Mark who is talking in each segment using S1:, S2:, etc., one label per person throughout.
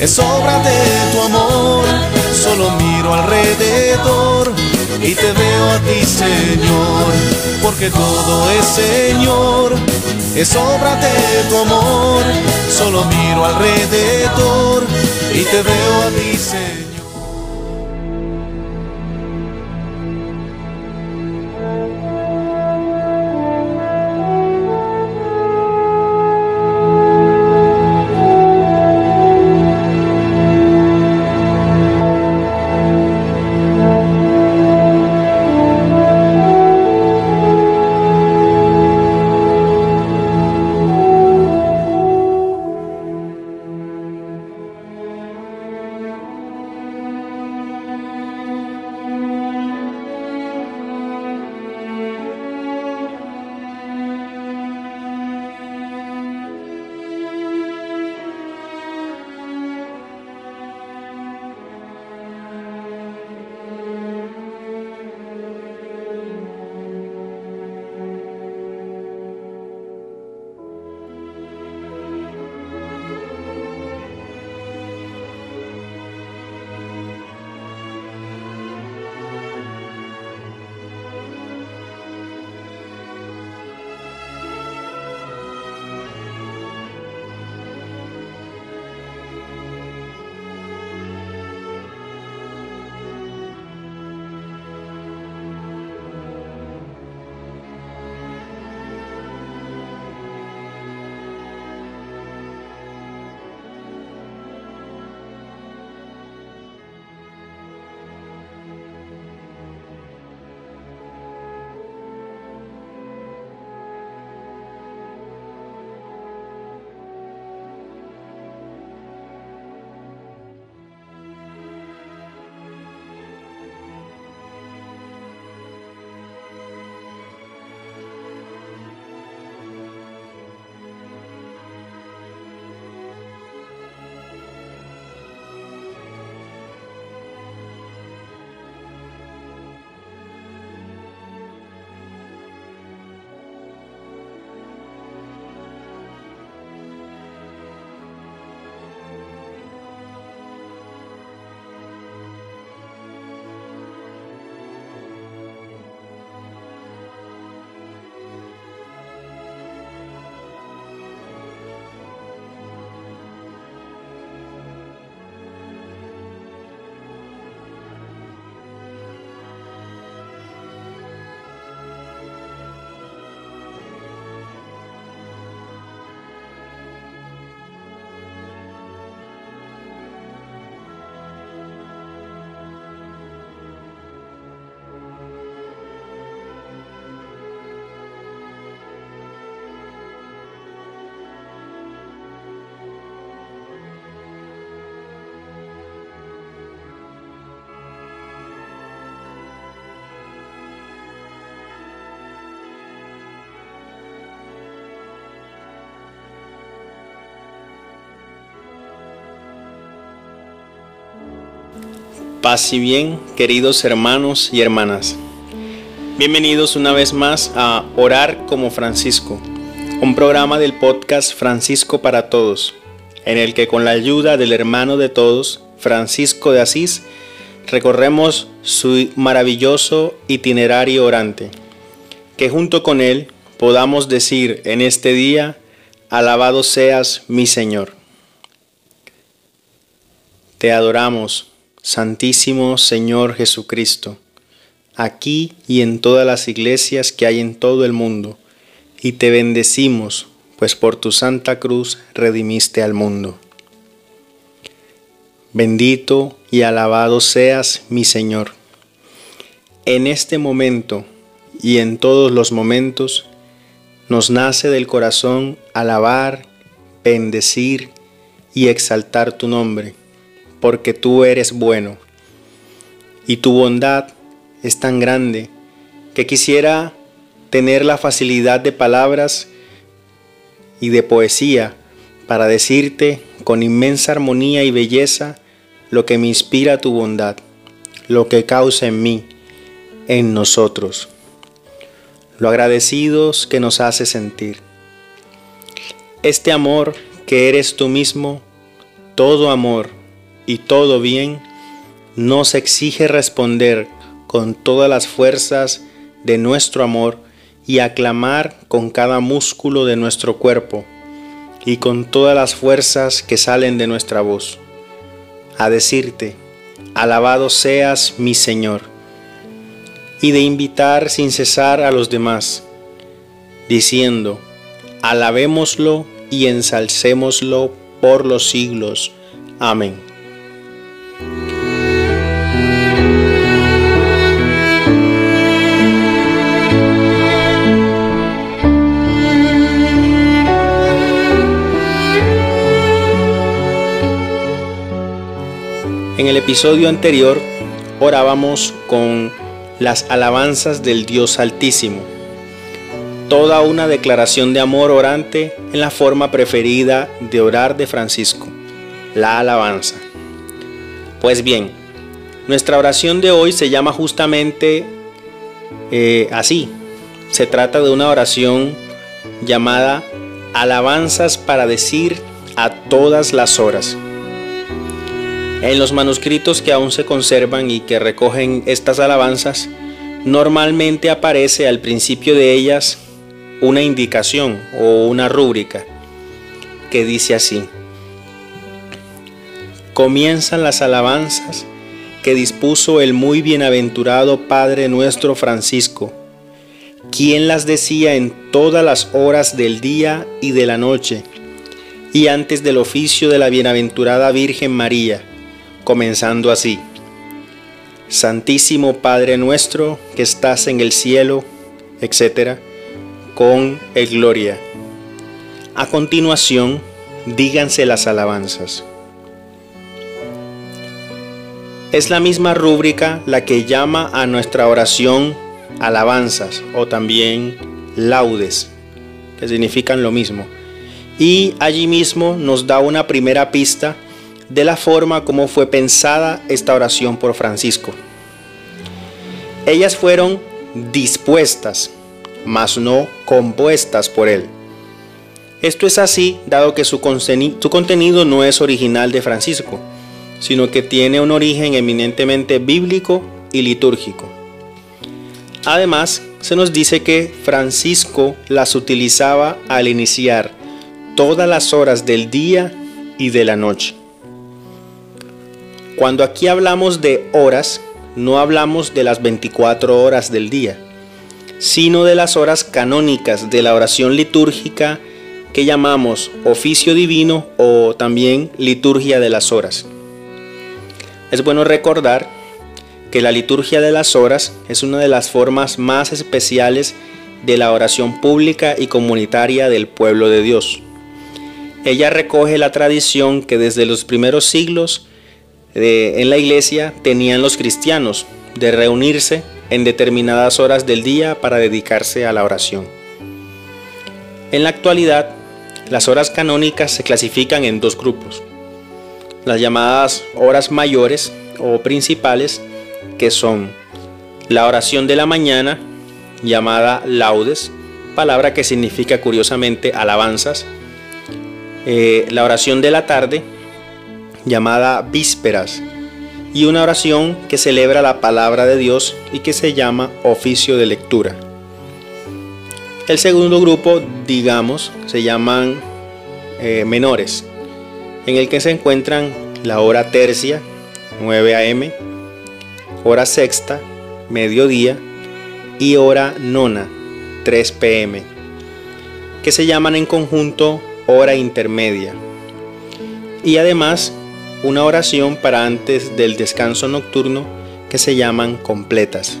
S1: es obra de tu amor. Solo miro alrededor y te veo a ti, Señor, porque todo es Señor, es obra de tu amor. Solo miro alrededor y te veo a ti, Señor.
S2: Paz y bien, queridos hermanos y hermanas. Bienvenidos una vez más a Orar como Francisco, un programa del podcast Francisco para Todos, en el que con la ayuda del hermano de todos, Francisco de Asís, recorremos su maravilloso itinerario orante, que junto con él podamos decir en este día, alabado seas mi Señor. Te adoramos Santísimo Señor Jesucristo, aquí y en todas las iglesias que hay en todo el mundo, y te bendecimos, pues por tu santa cruz redimiste al mundo. Bendito y alabado seas, mi Señor. En este momento y en todos los momentos, nos nace del corazón alabar, bendecir y exaltar tu nombre porque tú eres bueno. Y tu bondad es tan grande que quisiera tener la facilidad de palabras y de poesía para decirte con inmensa armonía y belleza lo que me inspira tu bondad, lo que causa en mí, en nosotros, lo agradecidos que nos hace sentir. Este amor que eres tú mismo, todo amor y todo bien, nos exige responder con todas las fuerzas de nuestro amor y aclamar con cada músculo de nuestro cuerpo y con todas las fuerzas que salen de nuestra voz, a decirte, alabado seas mi Señor, y de invitar sin cesar a los demás, diciendo, alabémoslo y ensalcémoslo por los siglos. Amén. En el episodio anterior orábamos con las alabanzas del Dios Altísimo. Toda una declaración de amor orante en la forma preferida de orar de Francisco, la alabanza. Pues bien, nuestra oración de hoy se llama justamente eh, así. Se trata de una oración llamada alabanzas para decir a todas las horas. En los manuscritos que aún se conservan y que recogen estas alabanzas, normalmente aparece al principio de ellas una indicación o una rúbrica que dice así. Comienzan las alabanzas que dispuso el muy bienaventurado Padre nuestro Francisco, quien las decía en todas las horas del día y de la noche, y antes del oficio de la bienaventurada Virgen María, comenzando así. Santísimo Padre nuestro que estás en el cielo, etc., con el gloria. A continuación, díganse las alabanzas. Es la misma rúbrica la que llama a nuestra oración alabanzas o también laudes, que significan lo mismo. Y allí mismo nos da una primera pista de la forma como fue pensada esta oración por Francisco. Ellas fueron dispuestas, mas no compuestas por él. Esto es así dado que su, contenido no es original de Francisco, sino que tiene un origen eminentemente bíblico y litúrgico. Además, se nos dice que Francisco las utilizaba al iniciar todas las horas del día y de la noche. Cuando aquí hablamos de horas, no hablamos de las 24 horas del día, sino de las horas canónicas de la oración litúrgica que llamamos oficio divino o también liturgia de las horas. Es bueno recordar que la liturgia de las horas es una de las formas más especiales de la oración pública y comunitaria del pueblo de Dios. Ella recoge la tradición que desde los primeros siglos en la iglesia tenían los cristianos de reunirse en determinadas horas del día para dedicarse a la oración. En la actualidad, las horas canónicas se clasifican en dos grupos. Las llamadas horas mayores o principales, que son la oración de la mañana, llamada laudes, palabra que significa curiosamente alabanzas, eh, la oración de la tarde, llamada vísperas y una oración que celebra la palabra de Dios y que se llama oficio de lectura. El segundo grupo, digamos, se llaman eh, menores, en el que se encuentran la hora tercia, 9 a.m., hora sexta, mediodía, y hora nona, 3 p.m., que se llaman en conjunto hora intermedia. Y además una oración para antes del descanso nocturno que se llaman completas.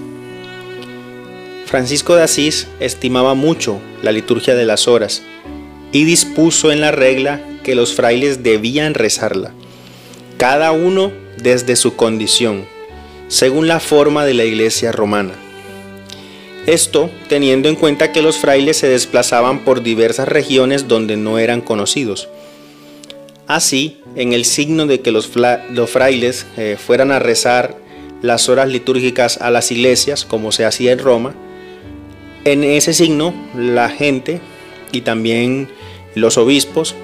S2: Francisco de Asís estimaba mucho la liturgia de las horas y dispuso en la regla que los frailes debían rezarla. cada uno desde su condición, según la forma de la iglesia romana. Esto teniendo en cuenta que los frailes se desplazaban por diversas regiones donde no eran conocidos. Así, en el signo de que los, frailes eh, fueran a rezar las horas litúrgicas a las iglesias, como se hacía en Roma, en ese signo la gente y también los obispos,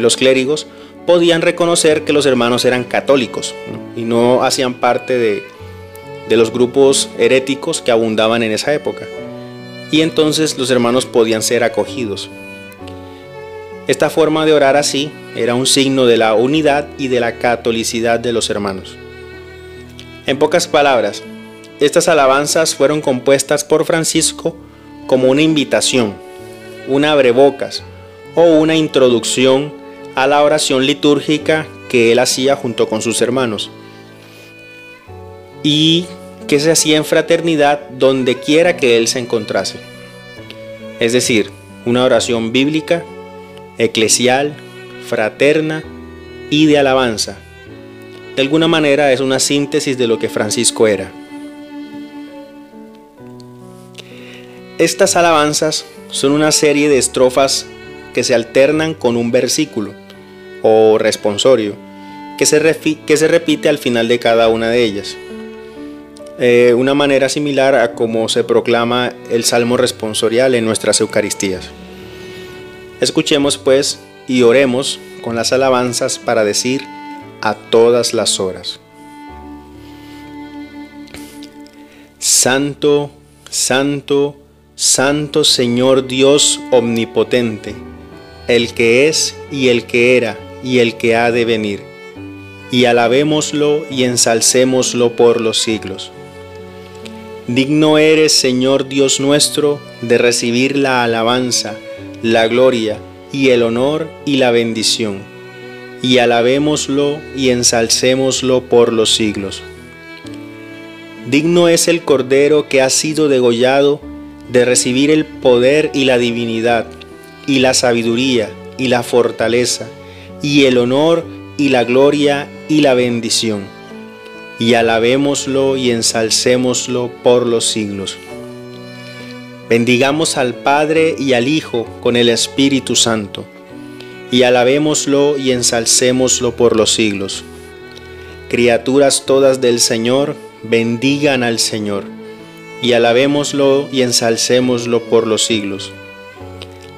S2: los clérigos, podían reconocer que los hermanos eran católicos y no hacían parte de, de los grupos heréticos que abundaban en esa época. Y entonces los hermanos podían ser acogidos. Esta forma de orar así era un signo de la unidad y de la catolicidad de los hermanos. En pocas palabras, estas alabanzas fueron compuestas por Francisco como una invitación, una abrebocas o una introducción a la oración litúrgica que él hacía junto con sus hermanos y que se hacía en fraternidad donde quiera que él se encontrase. Es decir, una oración bíblica, eclesial, fraterna y de alabanza. De alguna manera es una síntesis de lo que Francisco era. Estas alabanzas son una serie de estrofas que se alternan con un versículo o responsorio que se, que se repite al final de cada una de ellas. Eh, una manera similar a como se proclama el salmo responsorial en nuestras Eucaristías. Escuchemos pues y oremos con las alabanzas para decir a todas las horas. Santo, santo, santo Señor Dios omnipotente, el que es y el que era y el que ha de venir, y alabémoslo y ensalcémoslo por los siglos. Digno eres, Señor Dios nuestro, de recibir la alabanza, la gloria y el honor y la bendición, y alabémoslo y ensalcémoslo por los siglos. Digno es el Cordero que ha sido degollado de recibir el poder y la divinidad, y la sabiduría y la fortaleza, y el honor y la gloria y la bendición y alabémoslo y ensalcémoslo por los siglos. Bendigamos al Padre y al Hijo con el Espíritu Santo, y alabémoslo y ensalcémoslo por los siglos. Criaturas todas del Señor, bendigan al Señor, y alabémoslo y ensalcémoslo por los siglos.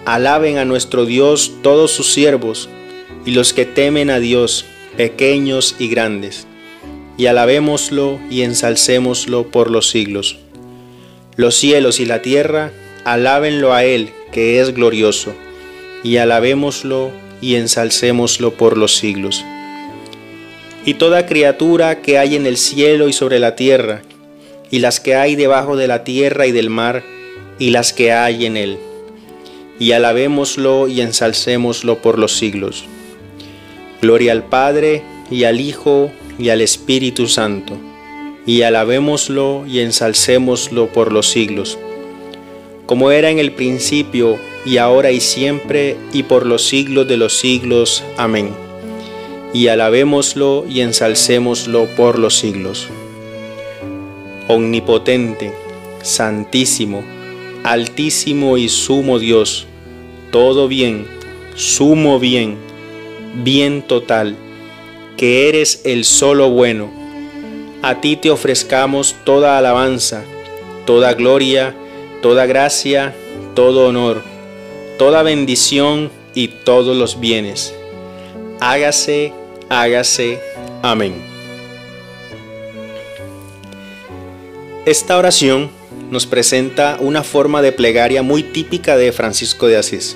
S2: Alaben a nuestro Dios todos sus siervos, y los que temen a Dios, pequeños y grandes y alabémoslo y ensalcémoslo por los siglos. Los cielos y la tierra, alábenlo a Él, que es glorioso, y alabémoslo y ensalcémoslo por los siglos. Y toda criatura que hay en el cielo y sobre la tierra, y las que hay debajo de la tierra y del mar, y las que hay en él. Y alabémoslo y ensalcémoslo por los siglos. Gloria al Padre, y al Hijo, y al Espíritu Santo, y alabémoslo y ensalcémoslo por los siglos, como era en el principio, y ahora y siempre, y por los siglos de los siglos. Amén. Y alabémoslo y ensalcémoslo por los siglos. Omnipotente, Santísimo, Altísimo y Sumo Dios, todo bien, sumo bien, bien total que eres el solo bueno. A ti te ofrezcamos toda alabanza, toda gloria, toda gracia, todo honor, toda bendición y todos los bienes. Hágase, hágase. Amén. Esta oración nos presenta una forma de plegaria muy típica de Francisco de Asís.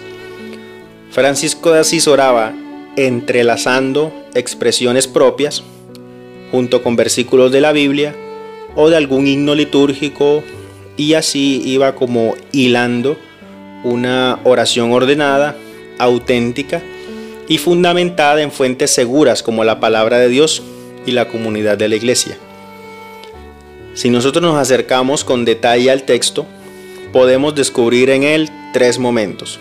S2: Francisco de Asís oraba entrelazando expresiones propias junto con versículos de la Biblia o de algún himno litúrgico y así iba como hilando una oración ordenada, auténtica y fundamentada en fuentes seguras como la palabra de Dios y la comunidad de la iglesia. Si nosotros nos acercamos con detalle al texto, podemos descubrir en él tres momentos.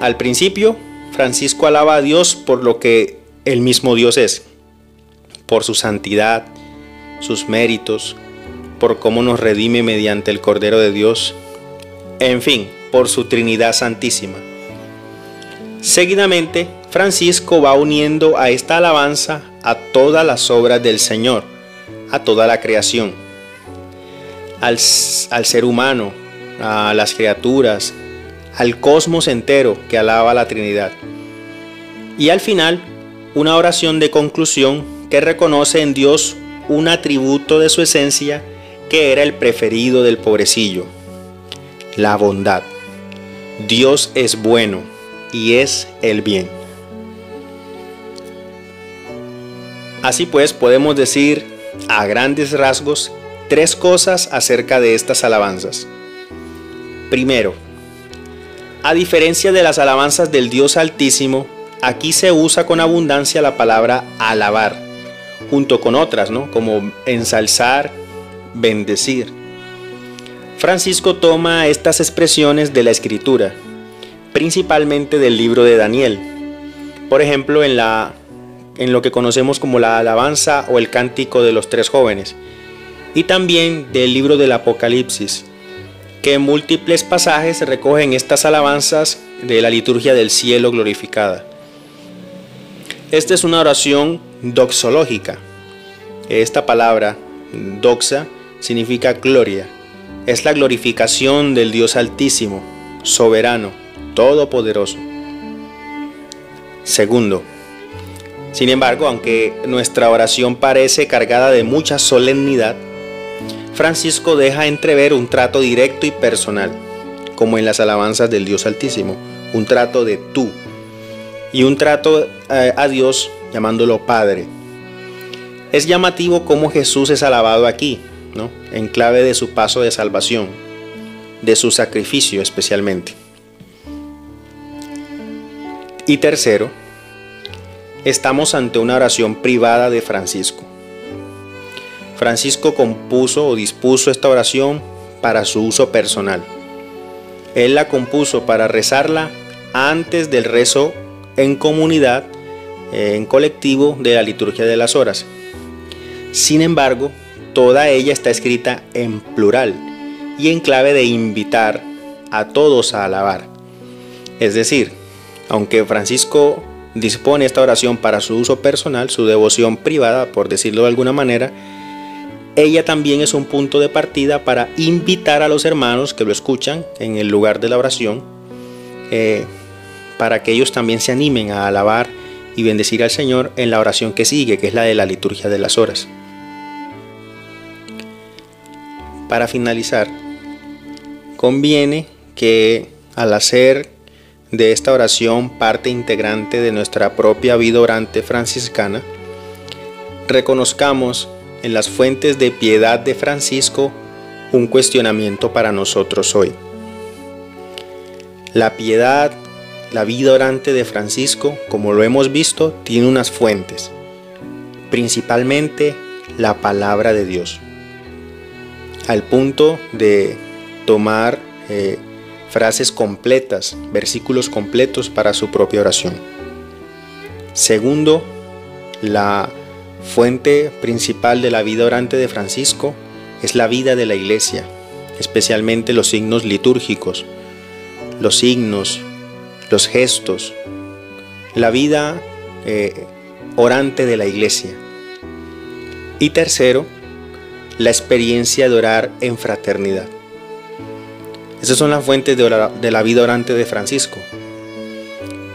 S2: Al principio, Francisco alaba a Dios por lo que el mismo Dios es. por su santidad, sus méritos, por cómo nos redime mediante el Cordero de Dios, en fin, por su Trinidad Santísima. Seguidamente, Francisco va uniendo a esta alabanza a todas las obras del Señor, a toda la creación, al, al ser humano, a las criaturas, al cosmos entero que alaba la Trinidad. Y al final, una oración de conclusión que reconoce en Dios un atributo de su esencia que era el preferido del pobrecillo, la bondad. Dios es bueno y es el bien. Así pues, podemos decir a grandes rasgos tres cosas acerca de estas alabanzas. Primero, a diferencia de las alabanzas del Dios Altísimo, aquí se usa con abundancia la palabra alabar, junto con otras, ¿no? Como ensalzar, bendecir. Francisco toma estas expresiones de la escritura, principalmente del libro de Daniel. Por ejemplo, en, la, en lo que conocemos como la alabanza o el cántico de los tres jóvenes, y también del libro del Apocalipsis, que en múltiples pasajes recogen estas alabanzas de la liturgia del cielo glorificada. Esta es una oración doxológica. Esta palabra, doxa, significa gloria. Es la glorificación del Dios Altísimo, soberano, todopoderoso. Segundo, sin embargo, aunque nuestra oración parece cargada de mucha solemnidad, Francisco deja entrever un trato directo y personal, como en las alabanzas del Dios Altísimo, un trato de tú y un trato eh, a Dios llamándolo Padre. Es llamativo cómo Jesús es alabado aquí, ¿no? en clave de su paso de salvación, de su sacrificio especialmente. Y tercero, estamos ante una oración privada de Francisco. Francisco compuso o dispuso esta oración para su uso personal. Él la compuso para rezarla antes del rezo en comunidad, en colectivo de la liturgia de las horas. Sin embargo, toda ella está escrita en plural y en clave de invitar a todos a alabar. Es decir, aunque Francisco dispone esta oración para su uso personal, su devoción privada, por decirlo de alguna manera, ella también es un punto de partida para invitar a los hermanos que lo escuchan en el lugar de la oración, eh, para que ellos también se animen a alabar y bendecir al Señor en la oración que sigue, que es la de la liturgia de las horas. Para finalizar, conviene que al hacer de esta oración parte integrante de nuestra propia vida orante franciscana, reconozcamos en las fuentes de piedad de Francisco un cuestionamiento para nosotros hoy. La piedad, la vida orante de Francisco, como lo hemos visto, tiene unas fuentes, principalmente la palabra de Dios, al punto de tomar eh, frases completas, versículos completos para su propia oración. Segundo, la fuente principal de la vida orante de Francisco es la vida de la iglesia, especialmente los signos litúrgicos, los signos, los gestos, la vida eh, orante de la iglesia. Y tercero, la experiencia de orar en fraternidad. Esas son las fuentes de la vida orante de Francisco.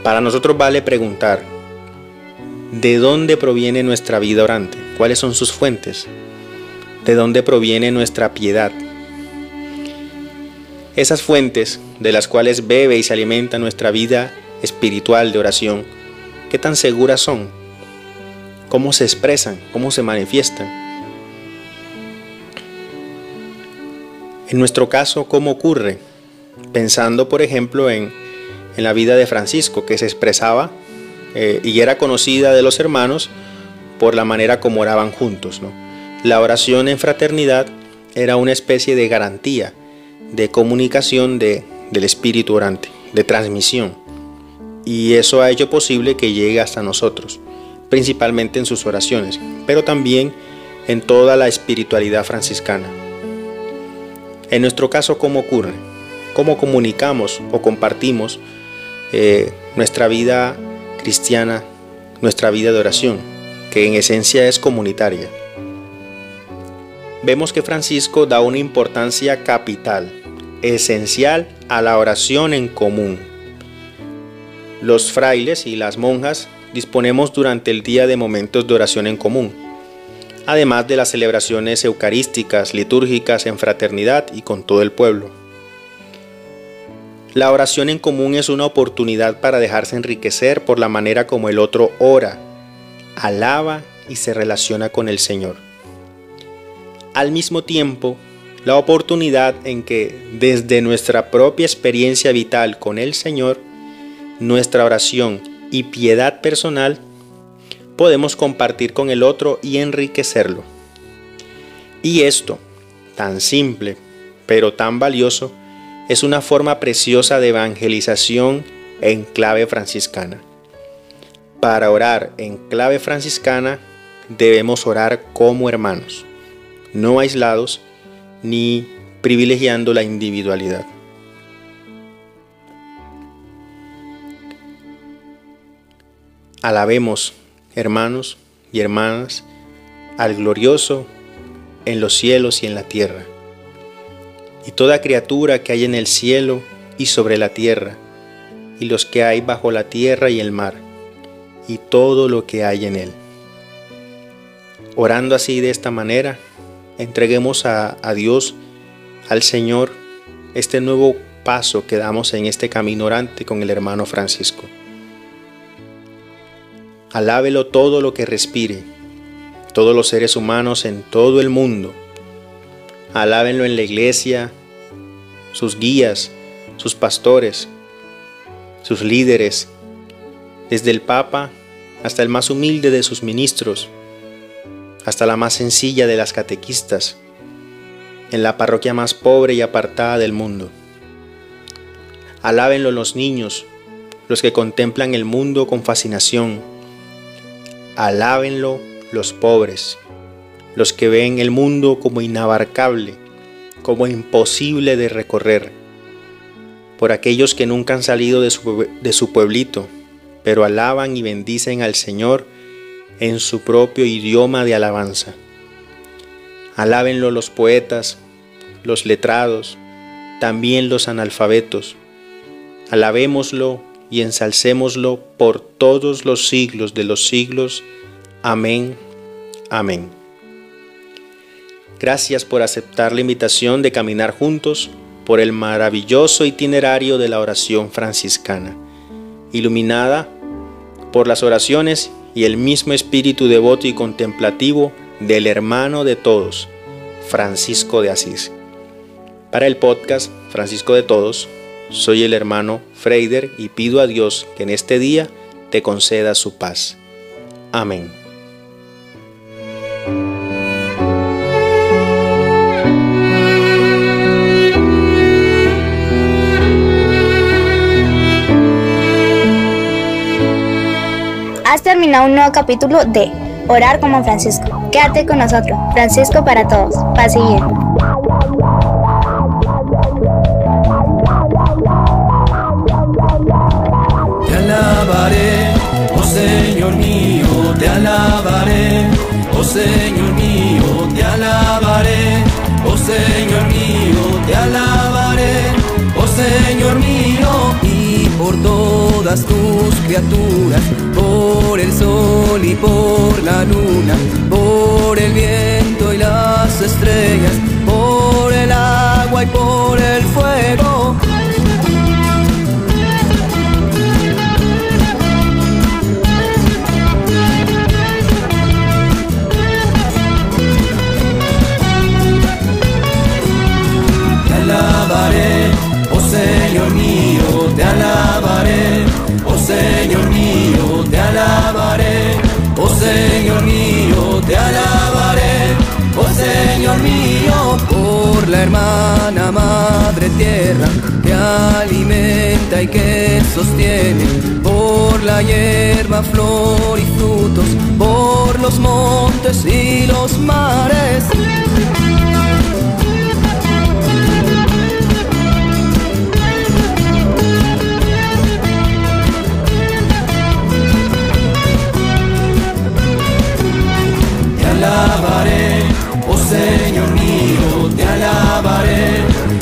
S2: Para nosotros vale preguntar, ¿de dónde proviene nuestra vida orante? ¿Cuáles son sus fuentes? ¿De dónde proviene nuestra piedad? Esas fuentes de las cuales bebe y se alimenta nuestra vida espiritual de oración, ¿qué tan seguras son? ¿Cómo se expresan? ¿Cómo se manifiestan? En nuestro caso, ¿cómo ocurre? Pensando, por ejemplo, en, la vida de Francisco, que se expresaba eh, y era conocida de los hermanos por la manera como oraban juntos. La oración en fraternidad era una especie de garantía, de comunicación del espíritu orante, de transmisión. Y eso ha hecho posible que llegue hasta nosotros. principalmente en sus oraciones, pero también en toda la espiritualidad franciscana. En nuestro caso, ¿cómo ocurre? ¿Cómo comunicamos o compartimos eh, nuestra vida cristiana, nuestra vida de oración, que en esencia es comunitaria? Vemos que Francisco da una importancia capital, esencial a la oración en común. Los frailes y las monjas disponemos durante el día de momentos de oración en común, además de las celebraciones eucarísticas, litúrgicas en fraternidad y con todo el pueblo. La oración en común es una oportunidad para dejarse enriquecer por la manera como el otro ora, alaba y se relaciona con el Señor. Al mismo tiempo, la oportunidad en que desde nuestra propia experiencia vital con el Señor, nuestra oración y piedad personal, podemos compartir con el otro y enriquecerlo. Y esto, tan simple, pero tan valioso, es una forma preciosa de evangelización en clave franciscana. Para orar en clave franciscana debemos orar como hermanos, no aislados ni privilegiando la individualidad. Alabemos, hermanos y hermanas, al glorioso en los cielos y en la tierra, y toda criatura que hay en el cielo y sobre la tierra, y los que hay bajo la tierra y el mar, y todo lo que hay en él. Orando así de esta manera, entreguemos a, a Dios, al Señor, este nuevo paso que damos en este camino orante con el hermano Francisco. Alábelo todo lo que respire, todos los seres humanos en todo el mundo. Alábenlo en la iglesia, sus guías, sus pastores, sus líderes, desde el Papa hasta el más humilde de sus ministros, hasta la más sencilla de las catequistas, en la parroquia más pobre y apartada del mundo. Alábenlo los niños, los que contemplan el mundo con fascinación, Alábenlo los pobres, los que ven el mundo como inabarcable, como imposible de recorrer, por aquellos que nunca han salido de su, pueblito, pero alaban y bendicen al Señor en su propio idioma de alabanza. Alábenlo los poetas, los letrados, también los analfabetos. Alabémoslo y ensalcémoslo por todos los siglos de los siglos. Amén. Amén. Gracias por aceptar la invitación de caminar juntos por el maravilloso itinerario de la oración franciscana, iluminada por las oraciones y el mismo espíritu devoto y contemplativo del hermano de todos, Francisco de Asís. Para el podcast Francisco de Todos, soy el hermano Freider y pido a Dios que en este día te conceda su paz. Amén.
S3: Has terminado un nuevo capítulo de Orar como Francisco. Quédate con nosotros. Francisco para todos. Paz y bien.
S1: Oh Señor mío, te alabaré, oh Señor mío, te alabaré, oh Señor mío, y por todas tus criaturas, por el sol y por la luna, por el viento y las estrellas, por el agua y por el fuego. Oh Señor mío, te alabaré, oh Señor mío, te alabaré, oh Señor mío, te alabaré, oh Señor mío, por la hermana madre tierra que alimenta y que sostiene, por la hierba, flor y frutos, por los montes y los mares.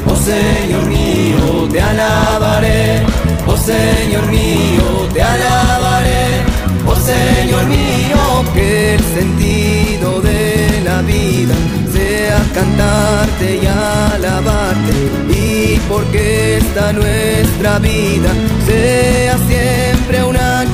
S1: Oh Señor mío, te alabaré, oh Señor mío, te alabaré, oh Señor mío, que el sentido de la vida sea cantarte y alabarte, y porque esta nuestra vida sea siempre una